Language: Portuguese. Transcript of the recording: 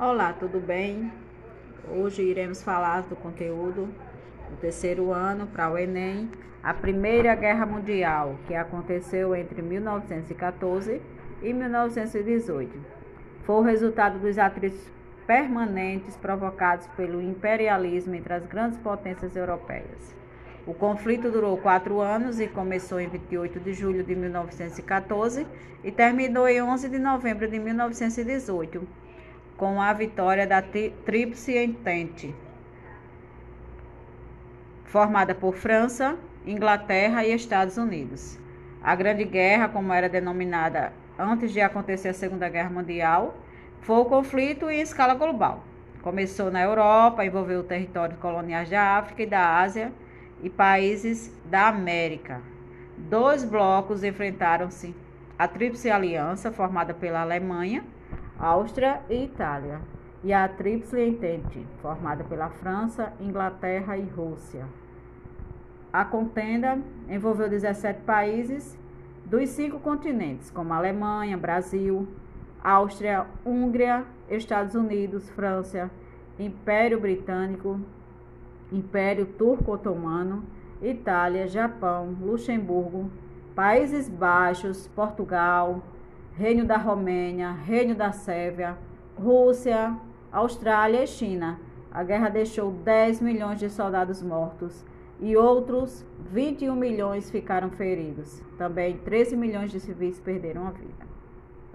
Olá, tudo bem? Hoje iremos falar do conteúdo do terceiro ano para o Enem, a Primeira Guerra Mundial, que aconteceu entre 1914 e 1918. Foi o resultado dos atritos permanentes provocados pelo imperialismo entre as grandes potências europeias. O conflito durou quatro anos e começou em 28 de julho de 1914 e terminou em 11 de novembro de 1918 com a vitória da Tríplice Entente, formada por França, Inglaterra e Estados Unidos. A Grande Guerra, como era denominada antes de acontecer a Segunda Guerra Mundial, foi o conflito em escala global. Começou na Europa, envolveu territórios coloniais da África e da Ásia e países da América. Dois blocos enfrentaram-se: a Tríplice Aliança, formada pela Alemanha, Áustria e Itália, e a Tríplice Entente, formada pela França, Inglaterra e Rússia. A contenda envolveu 17 países dos cinco continentes, como Alemanha, Brasil, Áustria, Hungria, Estados Unidos, França, Império Britânico, Império Turco-Otomano, Itália, Japão, Luxemburgo, Países Baixos, Portugal, Reino da Romênia, Reino da Sérvia, Rússia, Austrália e China. A guerra deixou 10 milhões de soldados mortos e outros 21 milhões ficaram feridos. Também 13 milhões de civis perderam a vida.